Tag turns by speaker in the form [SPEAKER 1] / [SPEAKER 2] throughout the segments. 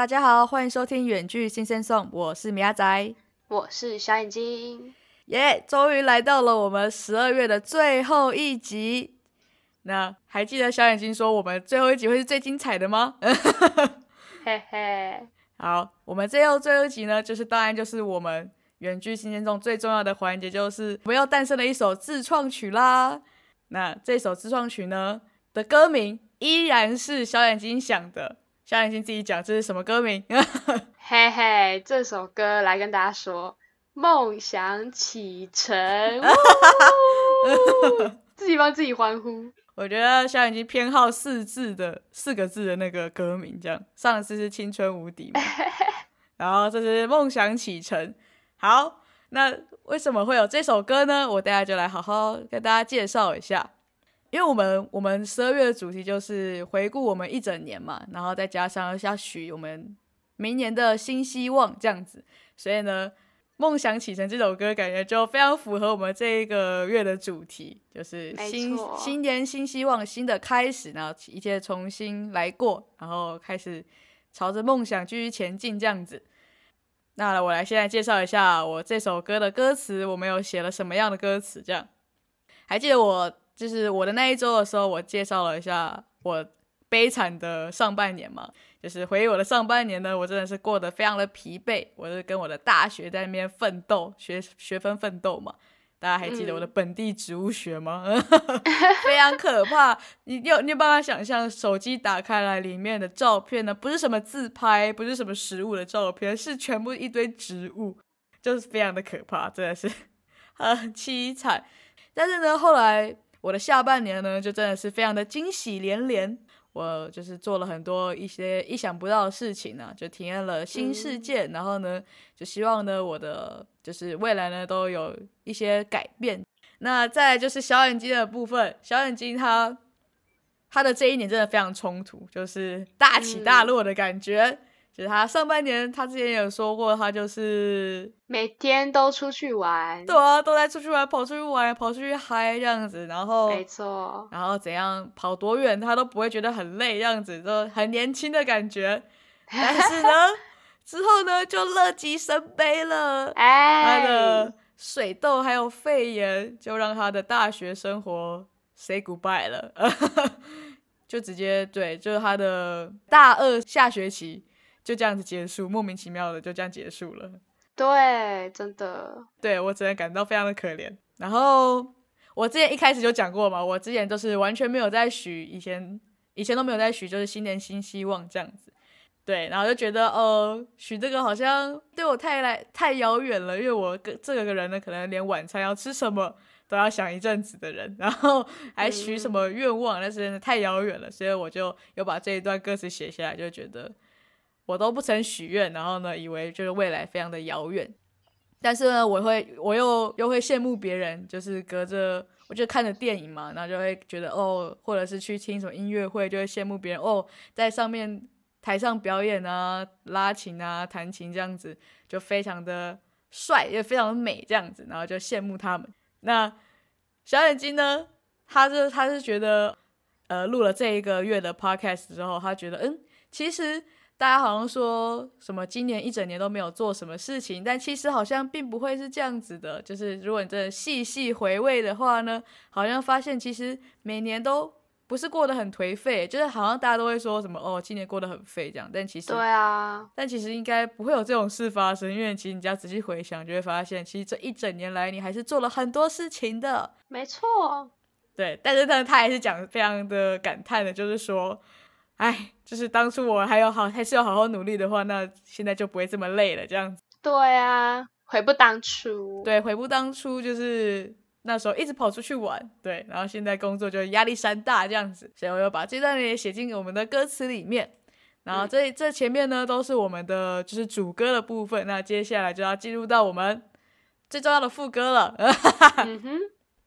[SPEAKER 1] 大家好，欢迎收听远距新鲜颂，我是米亚仔，
[SPEAKER 2] 我是小眼睛，
[SPEAKER 1] 耶！终于来到了我们十二月的最后一集。那还记得小眼睛说我们最后一集会是最精彩的吗？
[SPEAKER 2] 嘿嘿。
[SPEAKER 1] 好，我们最后最后一集呢，就是当然就是我们远距新鲜中最重要的环节，就是我们要诞生了一首自创曲啦。那这首自创曲呢的歌名依然是小眼睛想的。小眼睛自己讲这是什么歌名？
[SPEAKER 2] 嘿嘿，这首歌来跟大家说，梦想启程，自己帮自己欢呼。
[SPEAKER 1] 我觉得小眼睛偏好四字的四个字的那个歌名，这样上次是青春无敌嘛，然后这是梦想启程。好，那为什么会有这首歌呢？我等下就来好好跟大家介绍一下。因为我们我们十二月的主题就是回顾我们一整年嘛，然后再加上要许我们明年的新希望这样子，所以呢，梦想启程这首歌感觉就非常符合我们这一个月的主题，就是新新年新希望新的开始，然后一切重新来过，然后开始朝着梦想继续前进这样子。那我来现在介绍一下我这首歌的歌词，我们有写了什么样的歌词？这样还记得我。就是我的那一周的时候，我介绍了一下我悲惨的上半年嘛。就是回忆我的上半年呢，我真的是过得非常的疲惫。我是跟我的大学在那边奋斗，学学分奋斗嘛。大家还记得我的本地植物学吗？非常可怕。你有你有办法想象手机打开来里面的照片呢？不是什么自拍，不是什么食物的照片，是全部一堆植物，就是非常的可怕，真的是 很凄惨。但是呢，后来。我的下半年呢，就真的是非常的惊喜连连。我就是做了很多一些意想不到的事情呢，就体验了新世界。然后呢，就希望呢，我的就是未来呢，都有一些改变。那再就是小眼睛的部分，小眼睛他他的这一年真的非常冲突，就是大起大落的感觉。就是他上半年，他之前有说过，他就是
[SPEAKER 2] 每天都出去玩，
[SPEAKER 1] 对啊，都在出去玩，跑出去玩，跑出去嗨这样子，然后
[SPEAKER 2] 没错，
[SPEAKER 1] 然后怎样跑多远，他都不会觉得很累，这样子就很年轻的感觉。但是呢，之后呢就乐极生悲了，他的水痘还有肺炎，就让他的大学生活 say goodbye 了，就直接对，就是他的大二下学期。就这样子结束，莫名其妙的就这样结束了。
[SPEAKER 2] 对，真的，
[SPEAKER 1] 对我只能感到非常的可怜。然后我之前一开始就讲过嘛，我之前都是完全没有在许，以前以前都没有在许，就是新年新希望这样子。对，然后就觉得呃，许这个好像对我太来太遥远了，因为我跟这个人呢，可能连晚餐要吃什么都要想一阵子的人，然后还许什么愿望，那真的太遥远了，所以我就有把这一段歌词写下来，就觉得。我都不曾许愿，然后呢，以为就是未来非常的遥远，但是呢，我会我又又会羡慕别人，就是隔着我就看着电影嘛，然后就会觉得哦，或者是去听什么音乐会，就会羡慕别人哦，在上面台上表演啊，拉琴啊，弹琴这样子，就非常的帅，也非常的美这样子，然后就羡慕他们。那小眼睛呢，他是他是觉得，呃，录了这一个月的 podcast 之后，他觉得嗯，其实。大家好像说什么今年一整年都没有做什么事情，但其实好像并不会是这样子的。就是如果你真的细细回味的话呢，好像发现其实每年都不是过得很颓废，就是好像大家都会说什么哦，今年过得很废这样。但其实
[SPEAKER 2] 对啊，
[SPEAKER 1] 但其实应该不会有这种事发生，因为其实你只要仔细回想，就会发现其实这一整年来你还是做了很多事情的。
[SPEAKER 2] 没错，
[SPEAKER 1] 对，但是呢他还是讲非常的感叹的，就是说。哎，就是当初我还有好，还是要好好努力的话，那现在就不会这么累了。这样子，
[SPEAKER 2] 对啊，悔不当初。
[SPEAKER 1] 对，悔不当初，就是那时候一直跑出去玩，对，然后现在工作就压力山大这样子，所以我又把这段也写进我们的歌词里面。然后这这前面呢都是我们的就是主歌的部分，那接下来就要进入到我们最重要的副歌了。嗯哼。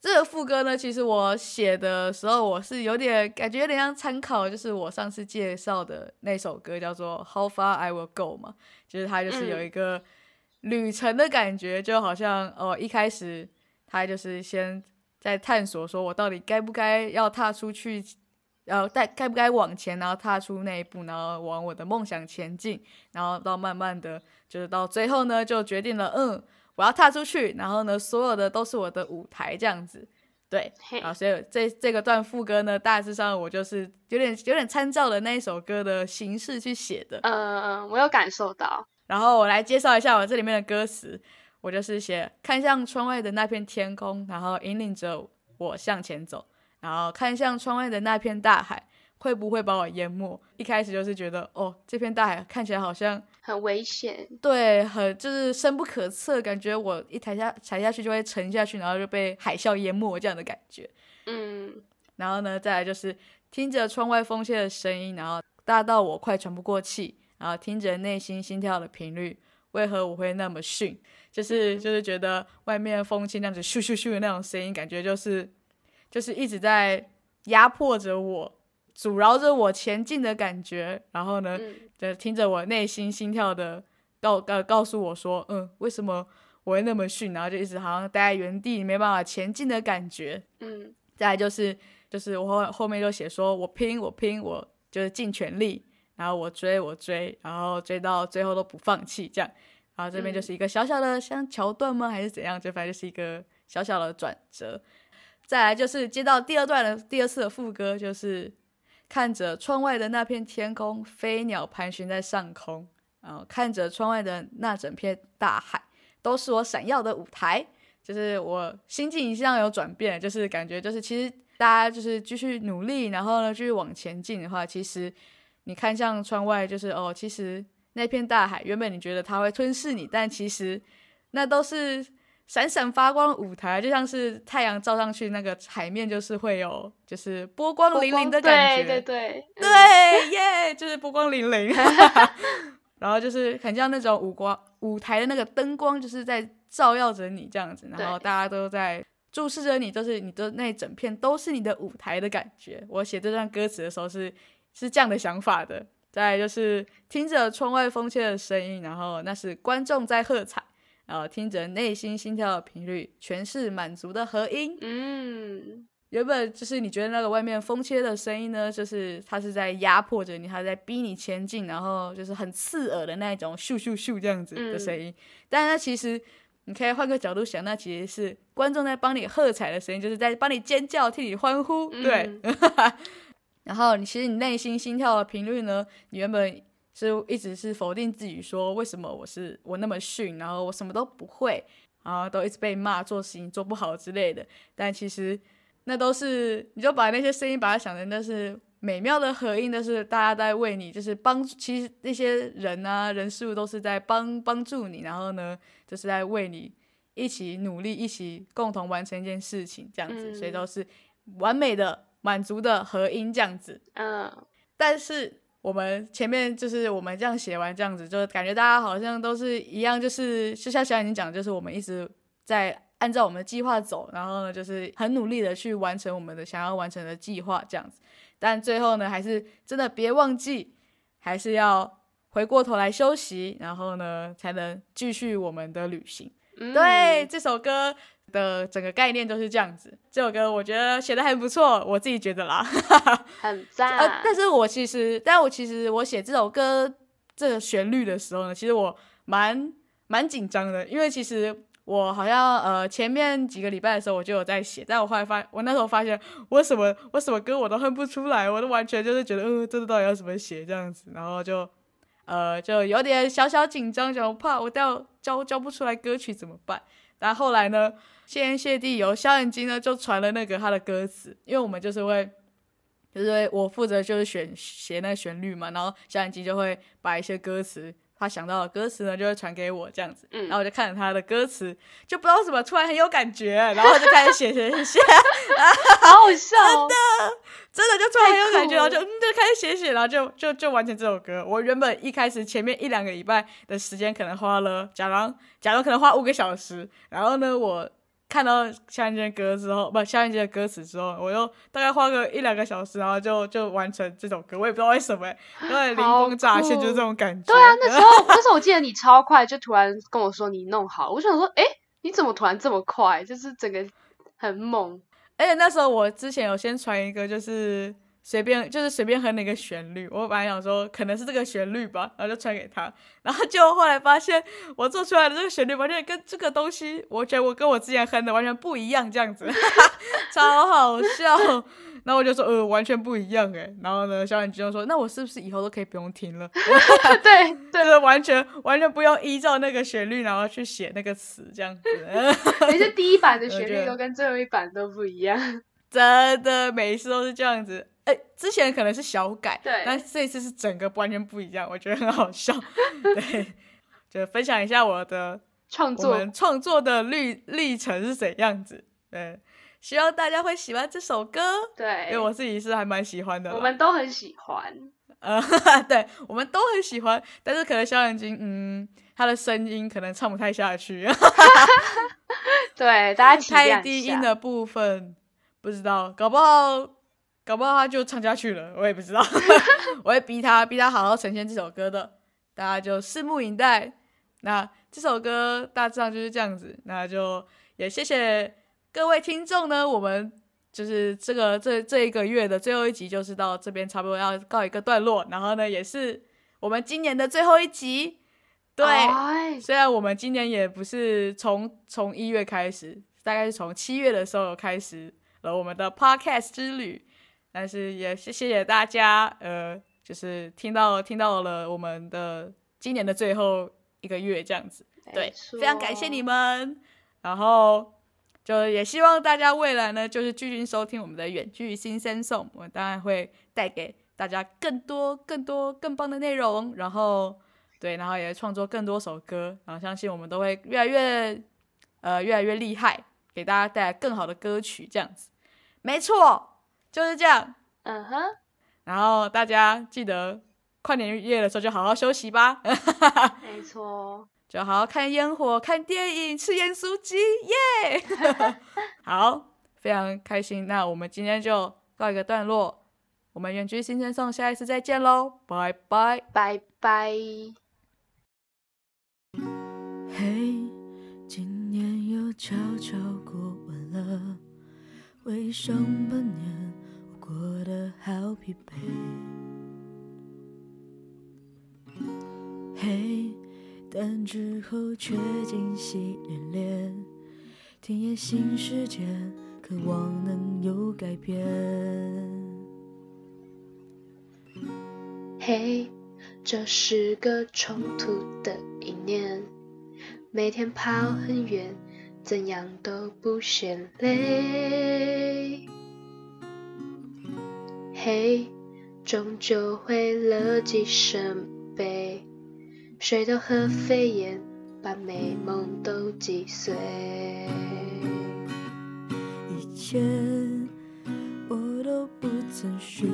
[SPEAKER 1] 这个副歌呢，其实我写的时候，我是有点感觉有点像参考，就是我上次介绍的那首歌，叫做《How Far I Will Go》嘛，就是它就是有一个旅程的感觉，就好像哦，一开始他就是先在探索，说我到底该不该要踏出去，然后该该不该往前，然后踏出那一步，然后往我的梦想前进，然后到慢慢的，就是到最后呢，就决定了，嗯，我要踏出去，然后呢，所有的都是我的舞台这样子，对，啊，所以这这个段副歌呢，大致上我就是有点有点参照了那一首歌的形式去写的，
[SPEAKER 2] 嗯嗯，我有感受到。
[SPEAKER 1] 然后我来介绍一下我这里面的歌词，我就是写看向窗外的那片天空，然后引领着我向前走。然后看向窗外的那片大海，会不会把我淹没？一开始就是觉得，哦，这片大海看起来好像
[SPEAKER 2] 很危险，
[SPEAKER 1] 对，很就是深不可测，感觉我一抬下踩下去就会沉下去，然后就被海啸淹没这样的感觉。
[SPEAKER 2] 嗯，
[SPEAKER 1] 然后呢，再来就是听着窗外风切的声音，然后大到我快喘不过气，然后听着内心心跳的频率，为何我会那么逊？就是 就是觉得外面风切那样子咻咻咻的那种声音，感觉就是。就是一直在压迫着我，阻挠着我前进的感觉。然后呢，就听着我内心心跳的告告告诉我说，嗯，为什么我会那么逊？然后就一直好像待在原地，没办法前进的感觉。
[SPEAKER 2] 嗯，
[SPEAKER 1] 再来就是就是我后后面就写说我拼我拼我就是尽全力，然后我追我追，然后追到最后都不放弃这样。然后这边就是一个小小的像桥段吗？还是怎样？就反正就是一个小小的转折。再来就是接到第二段的第二次的副歌，就是看着窗外的那片天空，飞鸟盘旋在上空，然后看着窗外的那整片大海，都是我闪耀的舞台。就是我心境一向有转变，就是感觉就是其实大家就是继续努力，然后呢继续往前进的话，其实你看向窗外，就是哦，其实那片大海原本你觉得它会吞噬你，但其实那都是。闪闪发光的舞台，就像是太阳照上去，那个海面就是会有，就是波光粼粼的感
[SPEAKER 2] 觉。对对对，
[SPEAKER 1] 对耶，就是波光粼粼。然后就是很像那种舞光舞台的那个灯光，就是在照耀着你这样子，然后大家都在注视着你，就是你的那整片都是你的舞台的感觉。我写这段歌词的时候是是这样的想法的。再就是听着窗外风切的声音，然后那是观众在喝彩。然后听着内心心跳的频率，全是满足的和音。
[SPEAKER 2] 嗯，
[SPEAKER 1] 原本就是你觉得那个外面风切的声音呢，就是它是在压迫着你，它在逼你前进，然后就是很刺耳的那种咻咻咻这样子的声音。但是它其实你可以换个角度想，那其实是观众在帮你喝彩的声音，就是在帮你尖叫、替你欢呼。对。然后你其实你内心心跳的频率呢，你原本。是一直是否定自己，说为什么我是我那么逊，然后我什么都不会，然后都一直被骂做事情做不好之类的。但其实那都是，你就把那些声音把它想成那是美妙的合音，那是大家在为你，就是帮。其实那些人啊人事物都是在帮帮助你，然后呢就是在为你一起努力，一起共同完成一件事情这样子，所以都是完美的满足的合音这样子。
[SPEAKER 2] 嗯，
[SPEAKER 1] 但是。我们前面就是我们这样写完这样子，就感觉大家好像都是一样，就是就像小眼睛讲，就是我们一直在按照我们的计划走，然后呢，就是很努力的去完成我们的想要完成的计划这样子。但最后呢，还是真的别忘记，还是要回过头来休息，然后呢，才能继续我们的旅行。对这首歌。的整个概念都是这样子，这首歌我觉得写的很不错，我自己觉得啦，
[SPEAKER 2] 很 赞。
[SPEAKER 1] 呃，但是我其实，但我其实我写这首歌这个旋律的时候呢，其实我蛮蛮紧张的，因为其实我好像呃前面几个礼拜的时候我就有在写，但我后来发，我那时候发现我什么我什么歌我都哼不出来，我都完全就是觉得，嗯，这个到底要怎么写这样子，然后就呃就有点小小紧张，就怕我到教教不出来歌曲怎么办？但后来呢？谢天谢地，有肖眼睛呢，就传了那个他的歌词，因为我们就是会，就是我负责就是选写那旋律嘛，然后肖眼睛就会把一些歌词，他想到的歌词呢，就会传给我这样子，然后我就看着他的歌词，就不知道为什么突然很有感觉，然后就开始写写写写，
[SPEAKER 2] 好好笑，真
[SPEAKER 1] 的真的就突然很有感觉，然后就嗯就开始写写，然后就就就完成这首歌。我原本一开始前面一两个礼拜的时间，可能花了，假装假装可能花五个小时，然后呢我。看到夏燕的歌之后，不，夏燕的歌词之后，我又大概花个一两个小时，然后就就完成这首歌。我也不知道为什么，因为灵光乍现就是这种感觉。
[SPEAKER 2] 对啊，那时候 那时候我记得你超快，就突然跟我说你弄好，我想说，哎，你怎么突然这么快？就是整个很猛。
[SPEAKER 1] 而且那时候我之前有先传一个，就是随便就是随便哼那个旋律，我本来想说可能是这个旋律吧，然后就传给他，然后就后来发现我做出来的这个旋律完全跟这个东西，我觉得我跟我之前哼的完全不一样，这样子，超好笑。然后我就说呃完全不一样哎，然后呢小眼睛就说那我是不是以后都可以不用听了？
[SPEAKER 2] 对，
[SPEAKER 1] 就是完全完全不用依照那个旋律然后去写那个词这样子。
[SPEAKER 2] 每次第一版的旋律都跟最后一版都不一样，
[SPEAKER 1] 真的每一次都是这样子。哎，之前可能是小改，
[SPEAKER 2] 对，
[SPEAKER 1] 但这一次是整个完全不一样，我觉得很好笑。对，就分享一下我的
[SPEAKER 2] 创作，
[SPEAKER 1] 创作的历历程是怎样子。对，希望大家会喜欢这首歌。
[SPEAKER 2] 对，
[SPEAKER 1] 因为我自己是还蛮喜欢的，
[SPEAKER 2] 我们都很喜欢。
[SPEAKER 1] 呃，对，我们都很喜欢，但是可能小眼睛，嗯，他的声音可能唱不太下去。
[SPEAKER 2] 对，大家
[SPEAKER 1] 太低音的部分不知道，搞不好。搞不好他就唱下去了，我也不知道。我会逼他，逼他好好呈现这首歌的，大家就拭目以待。那这首歌大致上就是这样子，那就也谢谢各位听众呢。我们就是这个这这一个月的最后一集，就是到这边差不多要告一个段落。然后呢，也是我们今年的最后一集。对，虽然我们今年也不是从从一月开始，大概是从七月的时候开始了我们的 podcast 之旅。但是也谢谢大家，呃，就是听到听到了我们的今年的最后一个月这样子，对，非常感谢你们。然后就也希望大家未来呢，就是继续收听我们的远距新生颂，我当然会带给大家更多更多更棒的内容。然后对，然后也创作更多首歌，然后相信我们都会越来越呃越来越厉害，给大家带来更好的歌曲这样子，没错。就是这样，
[SPEAKER 2] 嗯哼，
[SPEAKER 1] 然后大家记得跨年夜的时候就好好休息吧，
[SPEAKER 2] 没错，
[SPEAKER 1] 就好好看烟火、看电影、吃盐酥鸡，耶！好，非常开心。那我们今天就告一个段落，我们远居新生送，下一次再见喽，拜拜，
[SPEAKER 2] 拜拜。
[SPEAKER 3] 嘿，今年又悄悄过完了，回上半年。过得好疲惫，嘿，但之后却惊喜连连，体验新世界，渴望能有改变。
[SPEAKER 2] 嘿，这是个冲突的一年，每天跑很远，怎样都不嫌累。嘿，终究会乐极生悲，谁都和飞燕，把美梦都击碎。
[SPEAKER 3] 以前我都不曾许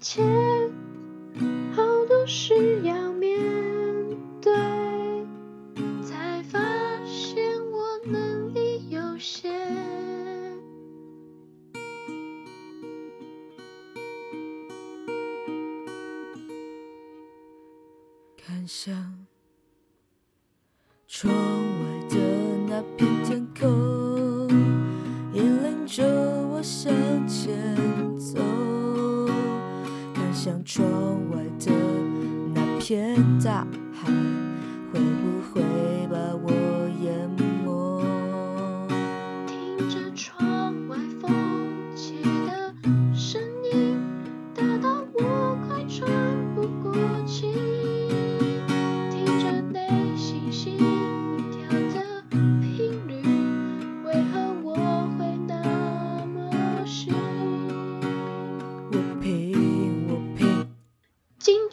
[SPEAKER 3] 切好
[SPEAKER 2] 多事要
[SPEAKER 3] 面对，才发现我能力有限。看向。像窗外的那片大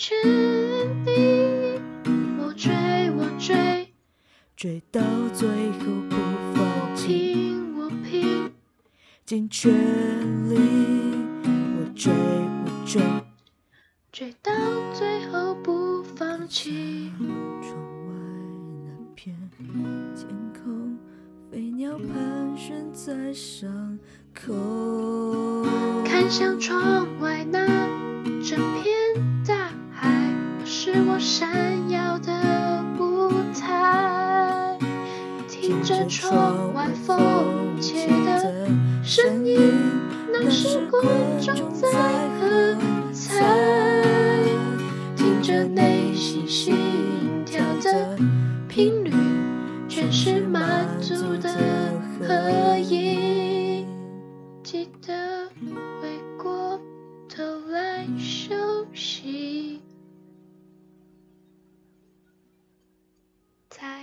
[SPEAKER 3] 追我
[SPEAKER 2] 追，
[SPEAKER 3] 追到最后不放弃，
[SPEAKER 2] 我拼，
[SPEAKER 3] 尽全力，我追我追。
[SPEAKER 2] 追到最后不放弃。
[SPEAKER 3] 窗外那片天空，飞鸟盘旋在上空。
[SPEAKER 2] 看向窗外那是我闪耀的舞台。听着窗外风切的声音，那是观众在喝彩。听着内心心跳的频率，全是满足的合影。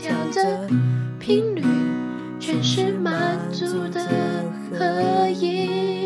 [SPEAKER 2] 跳的频率，全是满足的合影。